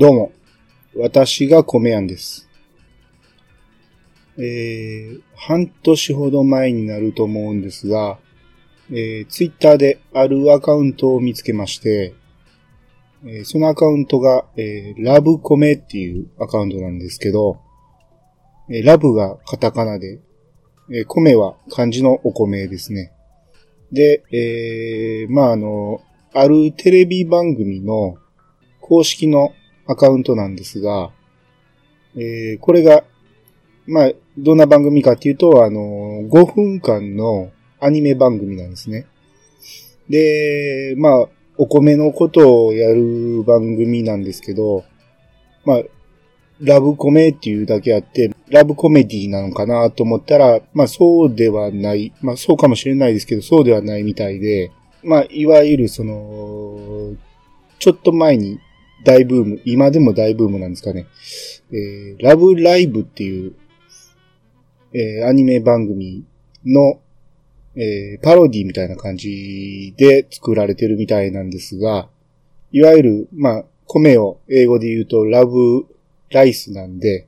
どうも、私が米やんです。えー、半年ほど前になると思うんですが、えー、ツイッターであるアカウントを見つけまして、えーそのアカウントが、えーラブコメっていうアカウントなんですけど、えーラブがカタカナで、えー米は漢字のお米ですね。で、えーまあ、あの、あるテレビ番組の公式のアカウントなんですが、えーこれが、まあ、どんな番組かっていうと、あの、5分間のアニメ番組なんですね。で、まあ、お米のことをやる番組なんですけど、まあ、ラブコメっていうだけあって、ラブコメディなのかなと思ったら、まあそうではない、まあそうかもしれないですけど、そうではないみたいで、まあいわゆるその、ちょっと前に大ブーム、今でも大ブームなんですかね。えーラブライブっていう、えーアニメ番組の、えーパロディみたいな感じで作られてるみたいなんですが、いわゆる、まあ、米を英語で言うとラブライスなんで、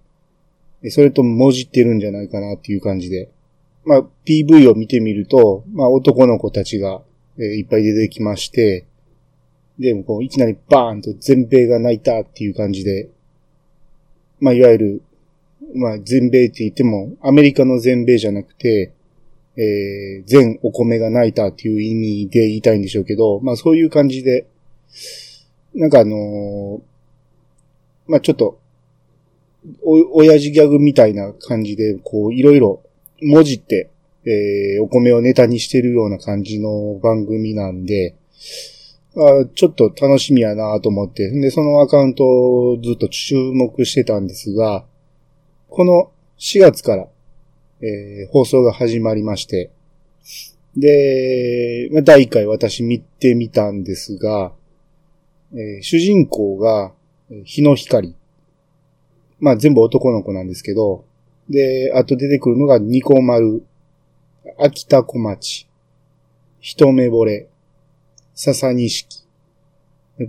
それともじってるんじゃないかなっていう感じで。まあ、PV を見てみると、まあ、男の子たちが、えーいっぱい出てきまして、でもこう、いきなりバーンと全米が泣いたっていう感じで、まあ、いわゆる、まあ、全米って言っても、アメリカの全米じゃなくて、えー全お米が泣いたっていう意味で言いたいんでしょうけど、まあ、そういう感じで、なんかあのーまあ、ちょっと、お、親父ギャグみたいな感じで、こう、いろいろ文字って、えーお米をネタにしてるような感じの番組なんで、あちょっと楽しみやなと思って、で、そのアカウントをずっと注目してたんですが、この4月から、えー放送が始まりまして、で、ま第1回私見てみたんですが、えー主人公が、日の光。まあ全部男の子なんですけど、で、あと出てくるのがニコマル、秋田小町、一目惚れ、笹錦。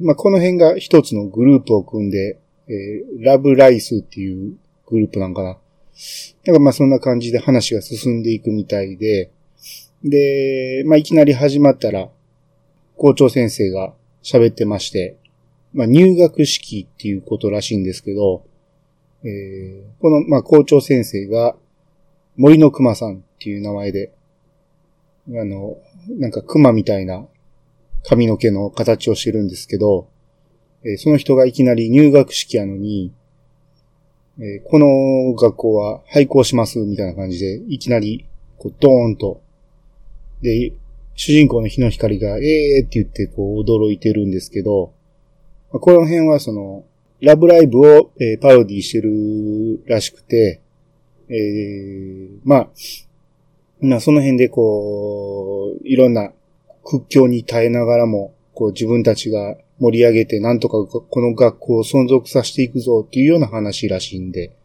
まあこの辺が一つのグループを組んで、えーラブライスっていうグループなんかな。なんかまあそんな感じで話が進んでいくみたいで、で、まあいきなり始まったら、校長先生が喋ってまして、まあ入学式っていうことらしいんですけど、えーこの、まあ校長先生が森の熊さんっていう名前で、あの、なんか熊みたいな髪の毛の形をしてるんですけど、えーその人がいきなり入学式やのに、えーこの学校は廃校しますみたいな感じで、いきなり、こう、ドーンと、で、主人公の日の光が、えーって言って、こう、驚いてるんですけど、まあこの辺はその、ラブライブを、えーパロディしてるらしくて、えーまあ、まあその辺でこう、いろんな屈強に耐えながらも、こう自分たちが盛り上げてなんとかこの学校を存続させていくぞっていうような話らしいんで。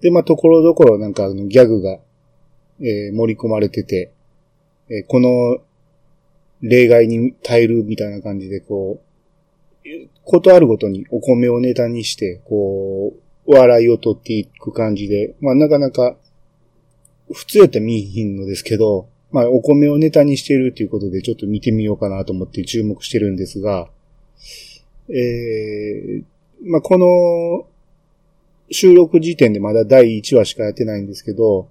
で、まあところどころなんかあのギャグが、えー盛り込まれてて、えーこの例外に耐えるみたいな感じでこう、ことあるごとにお米をネタにして、こう、笑いを取っていく感じで、まあなかなか、普通やったら見えひんのですけど、まあお米をネタにしてるっていうことでちょっと見てみようかなと思って注目してるんですが、えー、まあこの収録時点でまだ第1話しかやってないんですけど、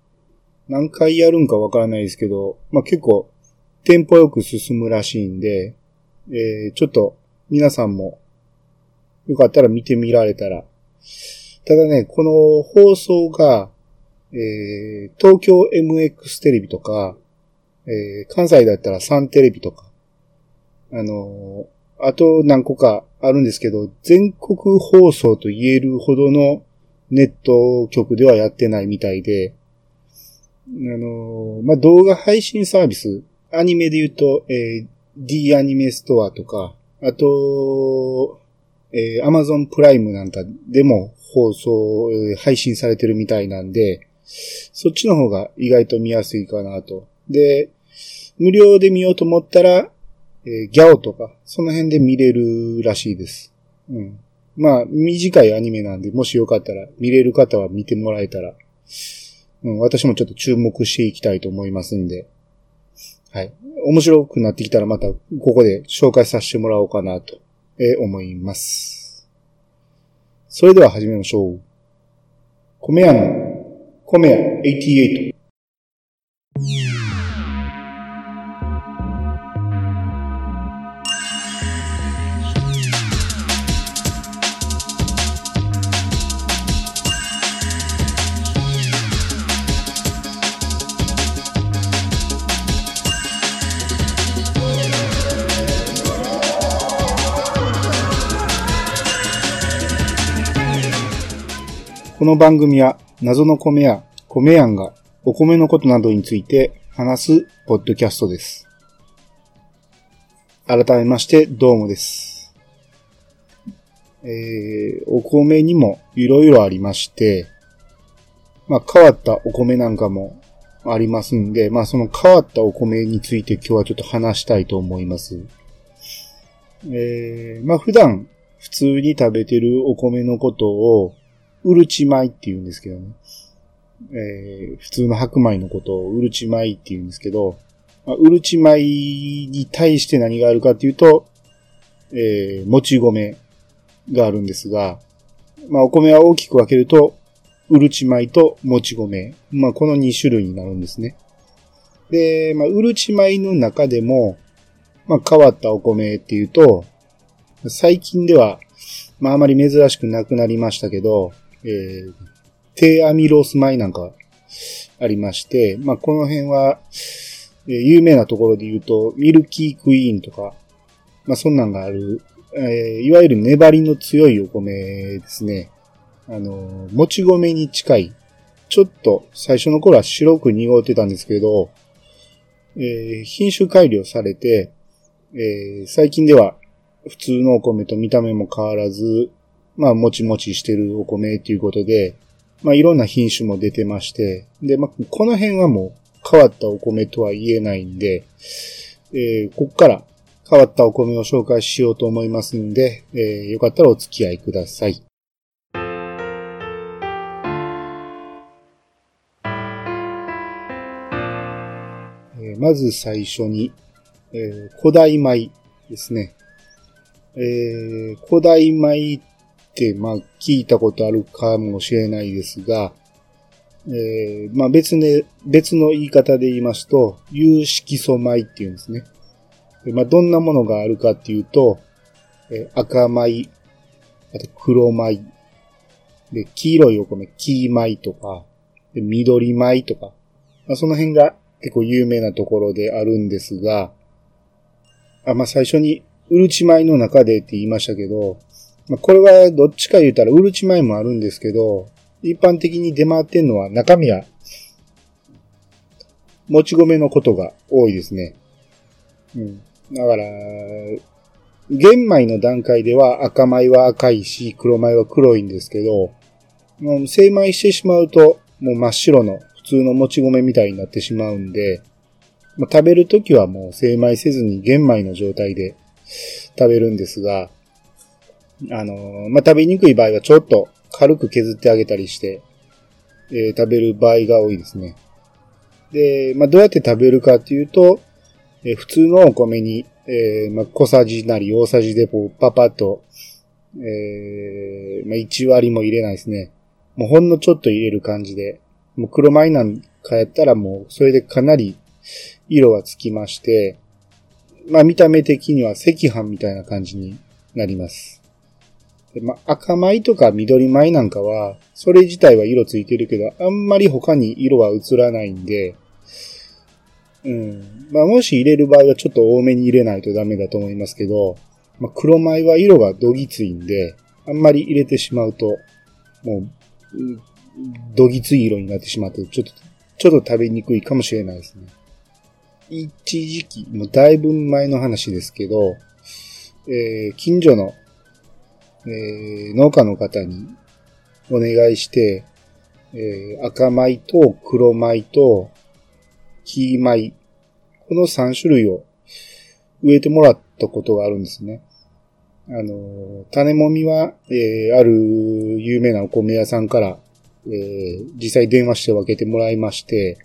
何回やるんかわからないですけど、まあ結構テンポよく進むらしいんで、えー、ちょっと皆さんもよかったら見てみられたら。ただね、この放送が、えー東京 MX テレビとか、えー関西だったらサンテレビとか、あのーあと何個かあるんですけど、全国放送と言えるほどのネット局ではやってないみたいで、あのーまあ、動画配信サービス、アニメで言うと、えー D アニメストアとか、あと、えー Amazon プライムなんかでも放送、え配信されてるみたいなんで、そっちの方が意外と見やすいかなと。で、無料で見ようと思ったら、えーギャオとか、その辺で見れるらしいです。うん。まあ、短いアニメなんで、もしよかったら、見れる方は見てもらえたら、うん、私もちょっと注目していきたいと思いますんで、はい。面白くなってきたらまた、ここで紹介させてもらおうかなと、え思います。それでは始めましょう。米屋の、米屋88。この番組は謎の米や米やんがお米のことなどについて話すポッドキャストです。改めましてどうもです。えー、お米にもいろいろありまして、まあ変わったお米なんかもありますんで、まあその変わったお米について今日はちょっと話したいと思います。えー、まあ普段普通に食べてるお米のことをうるち米って言うんですけどね。えー、普通の白米のことをうるち米って言うんですけど、まあ、うるち米に対して何があるかっていうと、えー、もち米があるんですが、まあ、お米は大きく分けると、うるち米ともち米。まあ、この2種類になるんですね。で、まあ、うるち米の中でも、まあ、変わったお米っていうと、最近では、まあ、あまり珍しくなくなりましたけど、えー、低アミロース米なんかありまして、まあ、この辺は、えー、有名なところで言うと、ミルキークイーンとか、まあ、そんなんがある、えー、いわゆる粘りの強いお米ですね。あの、もち米に近い。ちょっと最初の頃は白く濁ってたんですけど、えー、品種改良されて、えー、最近では普通のお米と見た目も変わらず、まあ、もちもちしてるお米っていうことで、まあ、いろんな品種も出てまして、で、まあ、この辺はもう変わったお米とは言えないんで、えー、こっから変わったお米を紹介しようと思いますんで、えー、よかったらお付き合いください。えー、まず最初に、えー、古代米ですね。えー、古代米っ、ってまあ、聞いたことあるかもしれないですが、えー、まあ別ね、別の言い方で言いますと、有色素米っていうんですね。まあどんなものがあるかっていうと、えー、赤米、あと黒米、で、黄色いお米、黄米とか、で緑米とか、まあその辺が結構有名なところであるんですが、あ、まあ最初に、うるち米の中でって言いましたけど、まあ、これはどっちか言うたら、うるち米もあるんですけど、一般的に出回ってんのは中身は、もち米のことが多いですね。うん。だから、玄米の段階では赤米は赤いし、黒米は黒いんですけど、もう精米してしまうと、もう真っ白の普通のもち米みたいになってしまうんで、食べるときはもう精米せずに玄米の状態で食べるんですが、あの、まあ、食べにくい場合はちょっと軽く削ってあげたりして、えー、食べる場合が多いですね。で、まあ、どうやって食べるかっていうと、えー、普通のお米に、えー、まあ、小さじなり大さじでこう、パパッと、えー、まあ、1割も入れないですね。もうほんのちょっと入れる感じで、もう黒米なんかやったらもう、それでかなり色はつきまして、まあ見た目的には赤飯みたいな感じになります。でまあ、赤米とか緑米なんかは、それ自体は色ついてるけど、あんまり他に色は映らないんで、うん。まあ、もし入れる場合はちょっと多めに入れないとダメだと思いますけど、まあ、黒米は色がどぎついんで、あんまり入れてしまうと、もう、どぎつい色になってしまって、ちょっと、ちょっと食べにくいかもしれないですね。一時期、もうだいぶ前の話ですけど、えー、近所のえー、農家の方にお願いして、えー、赤米と黒米と黄米、この3種類を植えてもらったことがあるんですね。あの、種もみは、えー、ある有名なお米屋さんから、えー、実際電話して分けてもらいまして、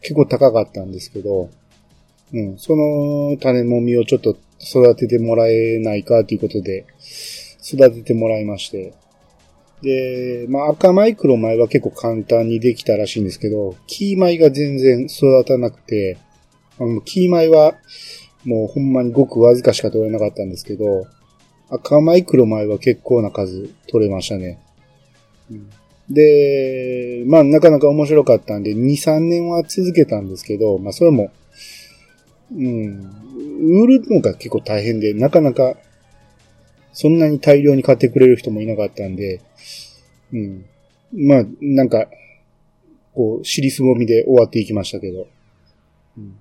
結構高かったんですけど、うん、その種もみをちょっと育ててもらえないかということで、育ててもらいまして。で、まあ赤米黒米は結構簡単にできたらしいんですけど、キー米が全然育たなくて、あのキー米はもうほんまにごくわずかしか取れなかったんですけど、赤米黒米は結構な数取れましたね。で、まあなかなか面白かったんで、2、3年は続けたんですけど、まあそれも、うん、売るのが結構大変で、なかなかそんなに大量に買ってくれる人もいなかったんで、うん。まあ、なんか、こう、尻すぼみで終わっていきましたけど。うん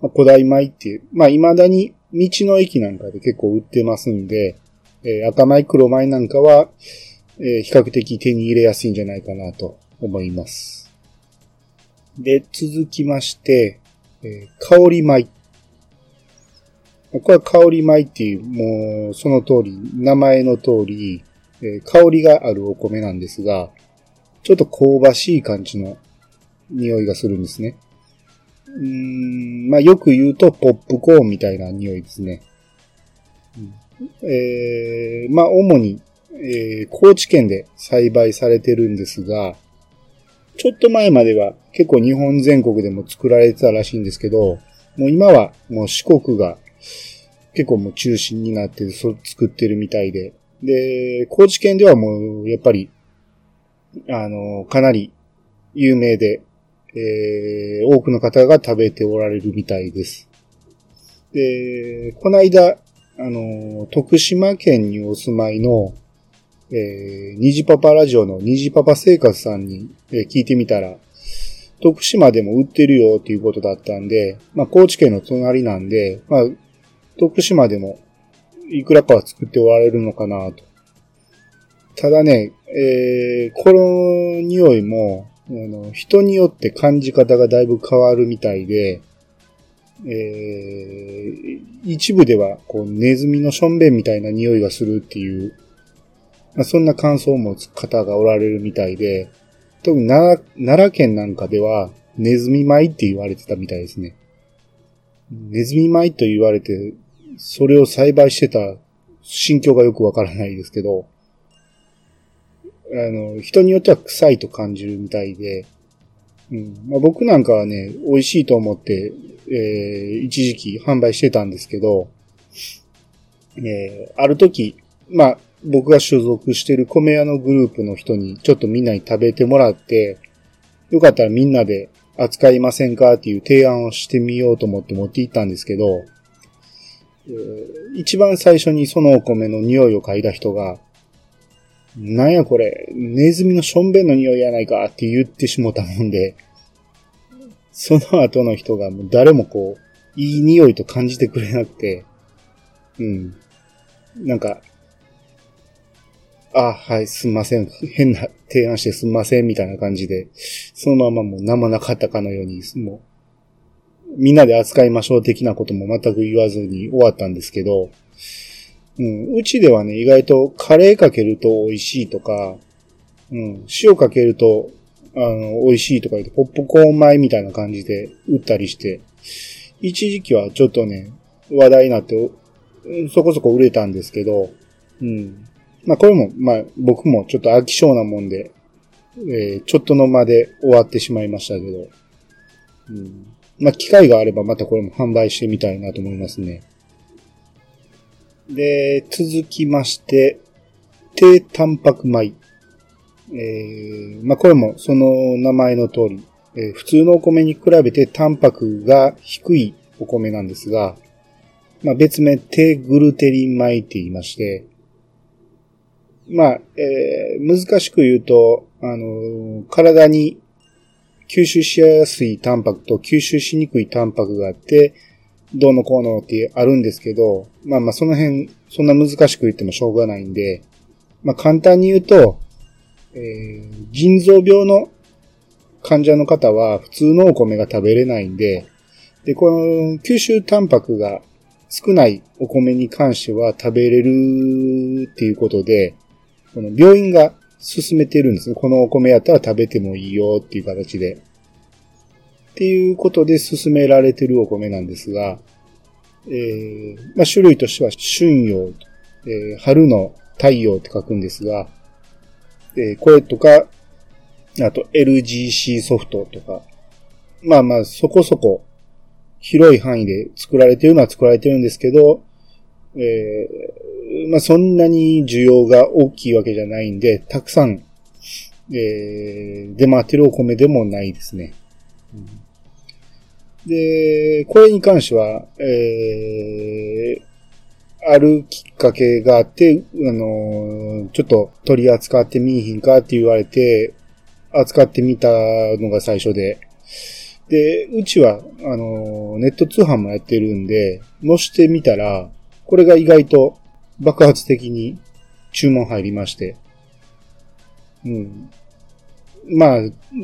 まあ、古代米っていう、まあ、未だに道の駅なんかで結構売ってますんで、えー、赤米黒米なんかは、えー、比較的手に入れやすいんじゃないかなと思います。で、続きまして、えー、香り米。これは香り米っていう、もう、その通り、名前の通り、えー、香りがあるお米なんですが、ちょっと香ばしい感じの匂いがするんですね。うん、まあよく言うとポップコーンみたいな匂いですね。えー、まあ主に、えー、高知県で栽培されてるんですが、ちょっと前までは結構日本全国でも作られてたらしいんですけど、もう今はもう四国が結構もう中心になってそ作ってるみたいで、で、高知県ではもうやっぱり、あの、かなり有名で、えー、多くの方が食べておられるみたいです。で、この間、あの、徳島県にお住まいの、えー、虹パパラジオの虹パパ生活さんに、えー、聞いてみたら、徳島でも売ってるよっていうことだったんで、まあ、高知県の隣なんで、まあ、徳島でもいくらかは作っておられるのかなと。ただね、えー、この匂いも、あの、人によって感じ方がだいぶ変わるみたいで、えー、一部では、こう、ネズミのしょんべんみたいな匂いがするっていう、まあ、そんな感想を持つ方がおられるみたいで、特に奈良奈良県なんかでは、ネズミ米って言われてたみたいですね。ネズミ米と言われて、それを栽培してた心境がよくわからないですけど、あの、人によっては臭いと感じるみたいで、うん。まあ、僕なんかはね、美味しいと思って、えー、一時期販売してたんですけど、えー、ある時、まあ、僕が所属してる米屋のグループの人にちょっとみんなに食べてもらって、よかったらみんなで扱いませんか？っていう提案をしてみようと思って持って行ったんですけど、一番最初にそのお米の匂いを嗅いだ人が、なんやこれ、ネズミのしょんべんの匂いやないかって言ってしもたもんで、その後の人がもう誰もこう、いい匂いと感じてくれなくて、うん。なんか、あ、はい、すんません。変な提案してすんません、みたいな感じで、そのままもう何もなかったかのように、もう、みんなで扱いましょう的なことも全く言わずに終わったんですけど、うん、うちではね、意外とカレーかけると美味しいとか、うん、塩かけると、あの、美味しいとか言って、ポップコーン米みたいな感じで売ったりして、一時期はちょっとね、話題になって、そこそこ売れたんですけど、うん。まあこれも、まあ僕もちょっと飽き性なもんで、えー、ちょっとの間で終わってしまいましたけど、うん。まあ機会があればまたこれも販売してみたいなと思いますね。で、続きまして、低タンパク米。えー、まあ、これもその名前の通り、えー、普通のお米に比べてタンパクが低いお米なんですが、まあ、別名低グルテリン米って言いまして、まあ、えー、難しく言うと、あの体に吸収しやすいタンパクと吸収しにくいタンパクがあって、どうのこうのってあるんですけど、まあまあその辺、そんな難しく言ってもしょうがないんで、まあ簡単に言うと、えー、腎臓病の患者の方は普通のお米が食べれないんで、で、この吸収タンパクが少ないお米に関しては食べれるっていうことで、この病院が勧めてるんですね。このお米やったら食べてもいいよっていう形で。っていうことで勧められてるお米なんですが、えー、まあ、種類としては春陽、えー、春の太陽って書くんですが、えー、これとか、あと LGC ソフトとか、まあまあそこそこ広い範囲で作られてるのは作られてるんですけど、えー、まあそんなに需要が大きいわけじゃないんで、たくさん、えー、出回ってるお米でもないですね。で、これに関しては、えー、あるきっかけがあって、あの、ちょっと取り扱ってみいひんかって言われて、扱ってみたのが最初で、で、うちは、あの、ネット通販もやってるんで、載してみたら、これが意外と爆発的に注文入りまして。うん。まあ、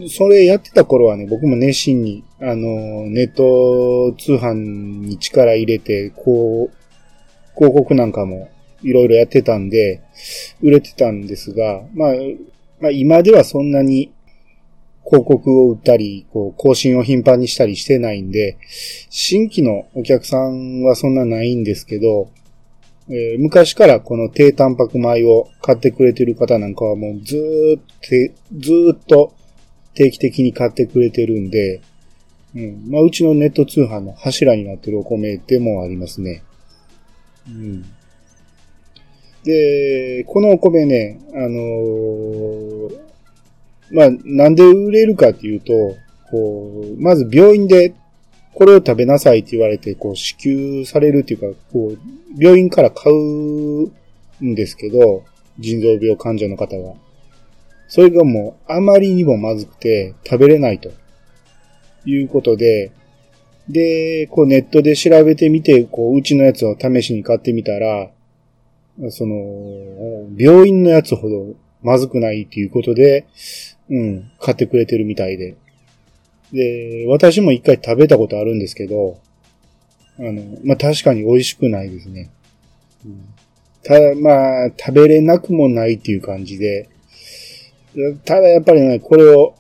それやってた頃はね、僕も熱心に、あの、ネット通販に力入れて、こう、広告なんかもいろいろやってたんで、売れてたんですが、まあ、まあ今ではそんなに広告を売ったり、こう、更新を頻繁にしたりしてないんで、新規のお客さんはそんなないんですけど、えー、昔からこの低タンパク米を買ってくれてる方なんかはもうずーっと、ずっと定期的に買ってくれてるんで、うん。まあ、うちのネット通販の柱になってるお米でもありますね。うん。で、このお米ね、あのー、まあ、なんで売れるかっていうと、こう、まず病院でこれを食べなさいって言われて、こう、支給されるっていうか、こう、病院から買うんですけど、腎臓病患者の方が。それがもう、あまりにもまずくて、食べれないと。いうことで、で、こうネットで調べてみて、こう、うちのやつを試しに買ってみたら、その、病院のやつほどまずくないっていうことで、うん、買ってくれてるみたいで。で、私も一回食べたことあるんですけど、あの、まあ、確かに美味しくないですね。うん、ただ、まあ、食べれなくもないっていう感じで、ただやっぱりね、これを、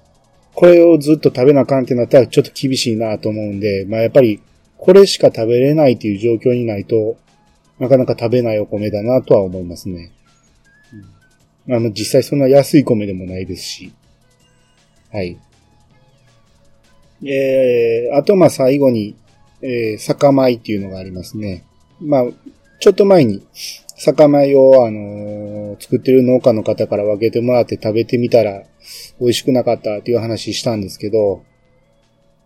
これをずっと食べなあかんってなったらちょっと厳しいなと思うんで、まあやっぱり、これしか食べれないっていう状況にないと、なかなか食べないお米だなとは思いますね。あの、実際そんな安い米でもないですし。はい。えー、あと、ま、最後に、えー、酒米っていうのがありますね。まあ、ちょっと前に、酒米を、あのー、作ってる農家の方から分けてもらって食べてみたら、美味しくなかったっていう話したんですけど、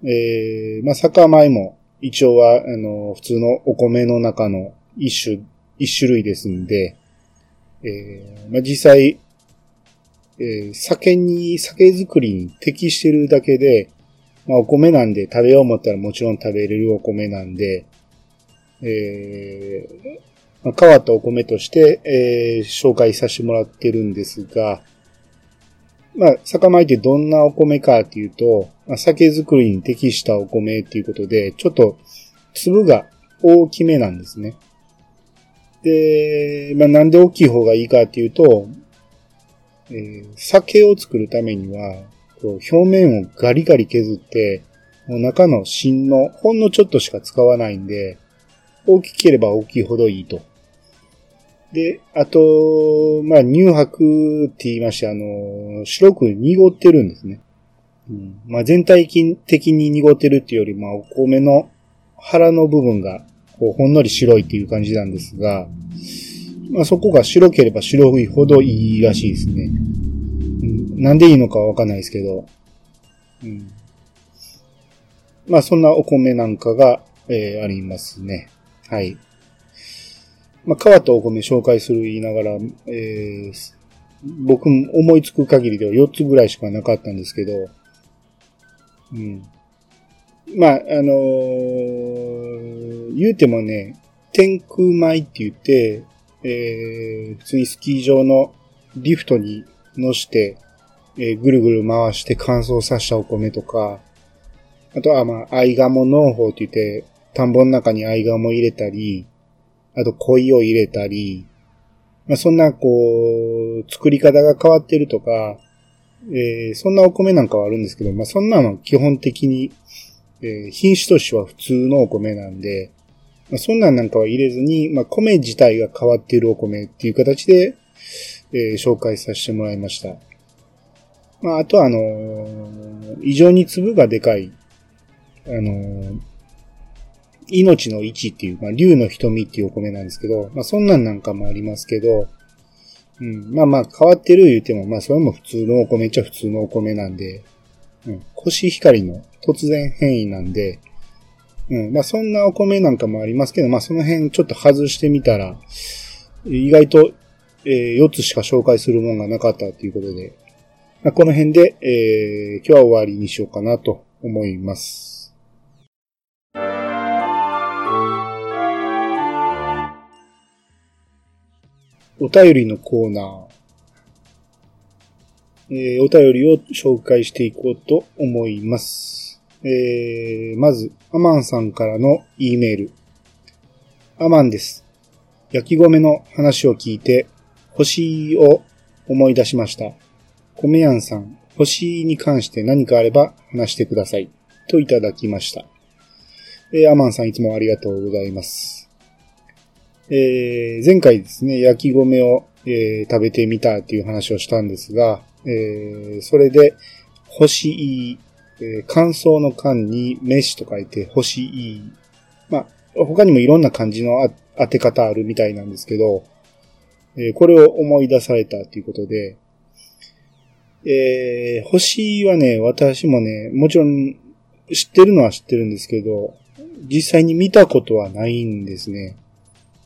えー、まあ、酒米も、一応は、あのー、普通のお米の中の一種、一種類ですんで、えー、まあ、実際、えー、酒に、酒造りに適してるだけで、まあ、お米なんで食べよう思ったらもちろん食べれるお米なんで、えー、まあ、変わったお米として、えー、紹介させてもらってるんですが、まあ、酒米ってどんなお米かっていうと、まあ、酒造りに適したお米っていうことで、ちょっと粒が大きめなんですね。で、まあ、なんで大きい方がいいかっていうと、えー、酒を作るためには、表面をガリガリ削って、もう中の芯のほんのちょっとしか使わないんで、大きければ大きいほどいいと。で、あと、まあ、乳白って言いまして、あの、白く濁ってるんですね。うん、まあ、全体的に濁ってるっていうより、まあ、お米の腹の部分がこう、ほんのり白いっていう感じなんですが、まあそこが白ければ白いほどいいらしいですね。なんでいいのかわかんないですけど、うん、まあそんなお米なんかが、えー、ありますね。はい。まあ変わったお米紹介する言いながら、えー、僕思いつく限りでは4つぐらいしかなかったんですけど、うん。まあ、あのー、言うてもね、天空米って言って、えー、普通にスキー場のリフトに乗して、えー、ぐるぐる回して乾燥させたお米とか、あとはまあ、アイガモ農法って言って、田んぼの中にアイガモ入れたり、あと恋を入れたり、まあ、そんなこう、作り方が変わってるとか、えー、そんなお米なんかはあるんですけど、まあ、そんなの基本的に、えー、品種としては普通のお米なんで、まあ、そんなんなんかは入れずに、まあ、米自体が変わっているお米っていう形で、えー、紹介させてもらいました。まあ、あとはあのー、異常に粒がでかい、あのー、命の位置っていう、まあ、竜の瞳っていうお米なんですけど、まあ、そんなんなんかもありますけど、うん、まあまあ変わってる言うても、まあそれも普通のお米っちゃ普通のお米なんで、うん、コシヒカリの突然変異なんで、うん、まあそんなお米なんかもありますけど、まあその辺ちょっと外してみたら、意外と、えー、4つしか紹介するもんがなかったということで、まあ、この辺で、えー、今日は終わりにしようかなと思います。お便りのコーナー。えー、お便りを紹介していこうと思います。えー、まず、アマンさんからの E メール。アマンです。焼き米の話を聞いて、星を思い出しました。米やんさん、星に関して何かあれば話してください。といただきました。えー、アマンさんいつもありがとうございます。えー、前回ですね、焼き米を、えー、食べてみたっていう話をしたんですが、えー、それで、星、えー、乾燥の間に飯と書いて星。まあ、他にもいろんな漢字の当て方あるみたいなんですけど、えー、これを思い出されたということで、えー、星はね、私もね、もちろん知ってるのは知ってるんですけど、実際に見たことはないんですね。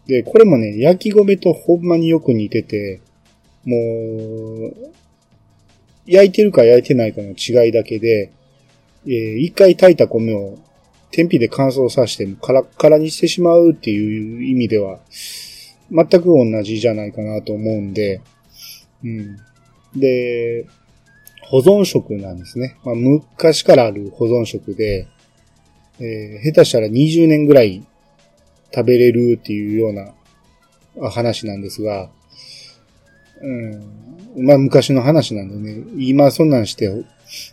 で、これもね、焼き米とほんまによく似てて、もう、焼いてるか焼いてないかの違いだけで、えー、一回炊いた米を天日で乾燥させてカラッカラにしてしまうっていう意味では、全く同じじゃないかなと思うんで、うん。で、保存食なんですね。まあ、昔からある保存食で、えー、下手したら20年ぐらい食べれるっていうような話なんですが、うん、まあ昔の話なんでね、今そんなんして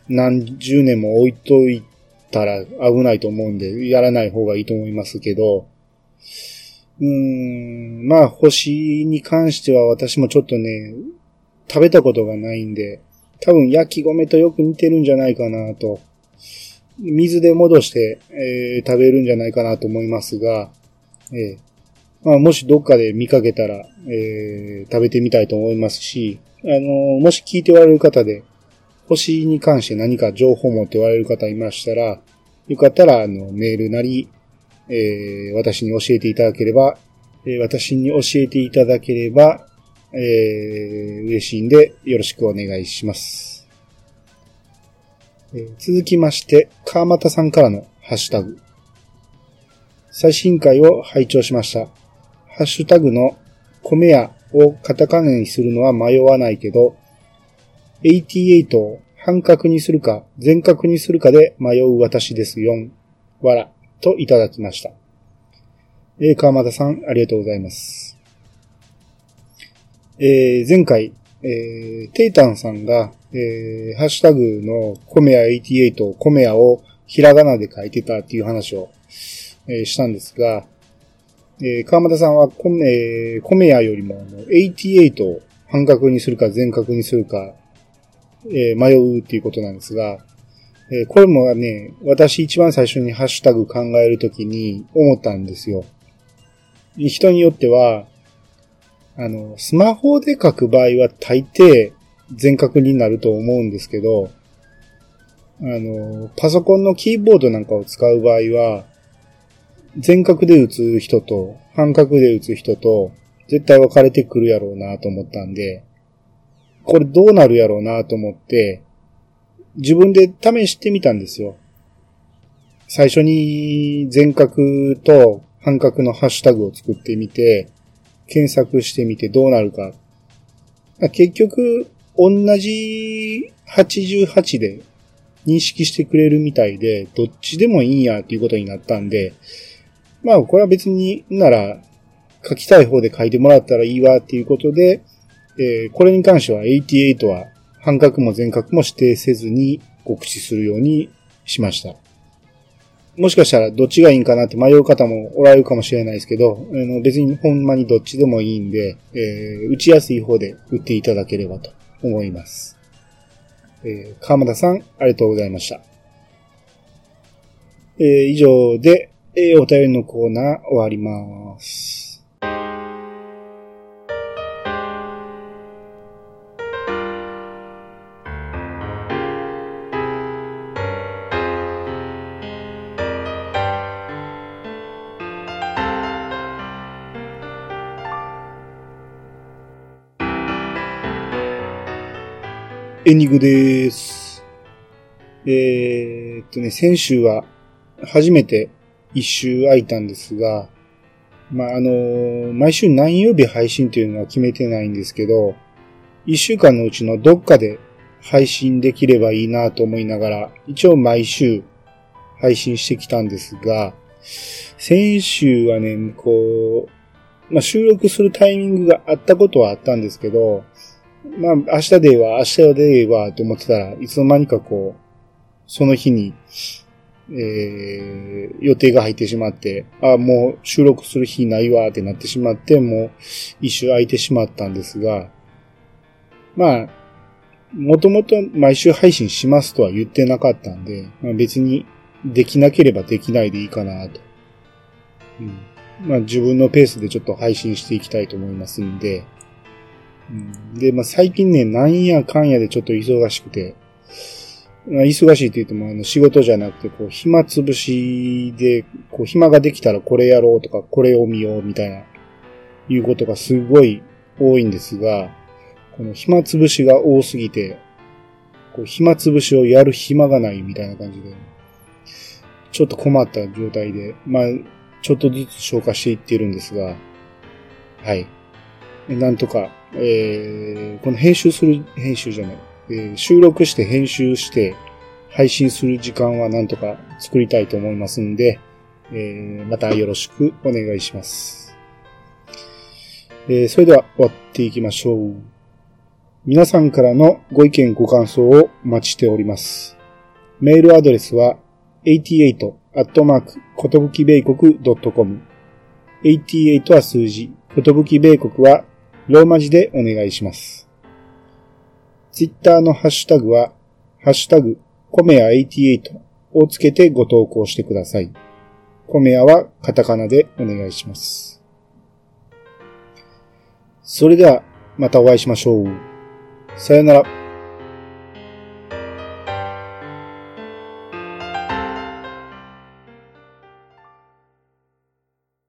何十年も置いといたら危ないと思うんで、やらない方がいいと思いますけど、うん、まあ星に関しては私もちょっとね、食べたことがないんで、多分焼き米とよく似てるんじゃないかなと。水で戻して、えー、食べるんじゃないかなと思いますが、えー、まあ、もしどっかで見かけたら、えー、食べてみたいと思いますし、あの、もし聞いておられる方で、星に関して何か情報を持っておられる方いましたら、よかったら、あの、メールなり、え、私に教えていただければ、え、私に教えていただければ、えー、嬉しいんで、よろしくお願いします。えー、続きまして、川又さんからのハッシュタグ。最新回を拝聴しました。ハッシュタグの米屋をカタカナにするのは迷わないけど、88を半角にするか全角にするかで迷う私ですよん。わら、といただきました。えー、川又さん、ありがとうございます。えー、前回、えー、テイタンさんが、えー、ハッシュタグの米屋88、米屋をひらがなで書いてたっていう話をえー、したんですが、えー、川又さんは米、米屋よりも88を半角にするか全角にするか、えー、迷うっていうことなんですが、えー、これもね、私一番最初にハッシュタグ考えるときに思ったんですよ。人によっては、あの、スマホで書く場合は大抵全角になると思うんですけど、あの、パソコンのキーボードなんかを使う場合は、全角で打つ人と半角で打つ人と絶対分かれてくるやろうなと思ったんで、これどうなるやろうなと思って、自分で試してみたんですよ。最初に全角と半角のハッシュタグを作ってみて、検索してみてどうなるか。結局、同じ88で認識してくれるみたいで、どっちでもいいんやっていうことになったんで、まあ、これは別になら、書きたい方で書いてもらったらいいわっていうことで、えー、これに関しては88は半角も全角も指定せずに告知するようにしました。もしかしたらどっちがいいんかなって迷う方もおられるかもしれないですけど、あの別にほんまにどっちでもいいんで、えー、打ちやすい方で打っていただければと思います。えー、川又さん、ありがとうございました。えー、以上で、えー、お便りのコーナー終わります。エンディングです。えー、っとね、先週は初めて一周空いたんですが、まあ、あのー、毎週何曜日配信というのは決めてないんですけど、一週間のうちのどっかで配信できればいいなと思いながら、一応毎週配信してきたんですが、先週はね、こう、まあ、収録するタイミングがあったことはあったんですけど、まあ、明日では、明日ではと思ってたらいつの間にかこう、その日に、えー、予定が入ってしまって、あ、もう収録する日ないわってなってしまって、もう一周空いてしまったんですが、まあ、もともと毎週配信しますとは言ってなかったんで、まあ、別にできなければできないでいいかなと。うん、まあ自分のペースでちょっと配信していきたいと思いますんで、で、まあ、最近ね、なんやかんやでちょっと忙しくて、まあ、忙しいって言っても、あの、仕事じゃなくて、こう、暇つぶしで、こう、暇ができたらこれやろうとか、これを見ようみたいな、いうことがすごい多いんですが、この暇つぶしが多すぎて、こう、暇つぶしをやる暇がないみたいな感じで、ちょっと困った状態で、まあ、ちょっとずつ消化していってるんですが、はい。なんとか、えー、この編集する、編集じゃない、えー、収録して編集して配信する時間はなんとか作りたいと思いますんで、えー、またよろしくお願いします。えー、それでは終わっていきましょう。皆さんからのご意見ご感想をお待ちしております。メールアドレスは88アットマーク、ことぶき米国 .com。88は数字、ことぶき米国はローマ字でお願いします。ツイッターのハッシュタグは、ハッシュタグ、コメア88をつけてご投稿してください。コメアはカタカナでお願いします。それでは、またお会いしましょう。さよなら。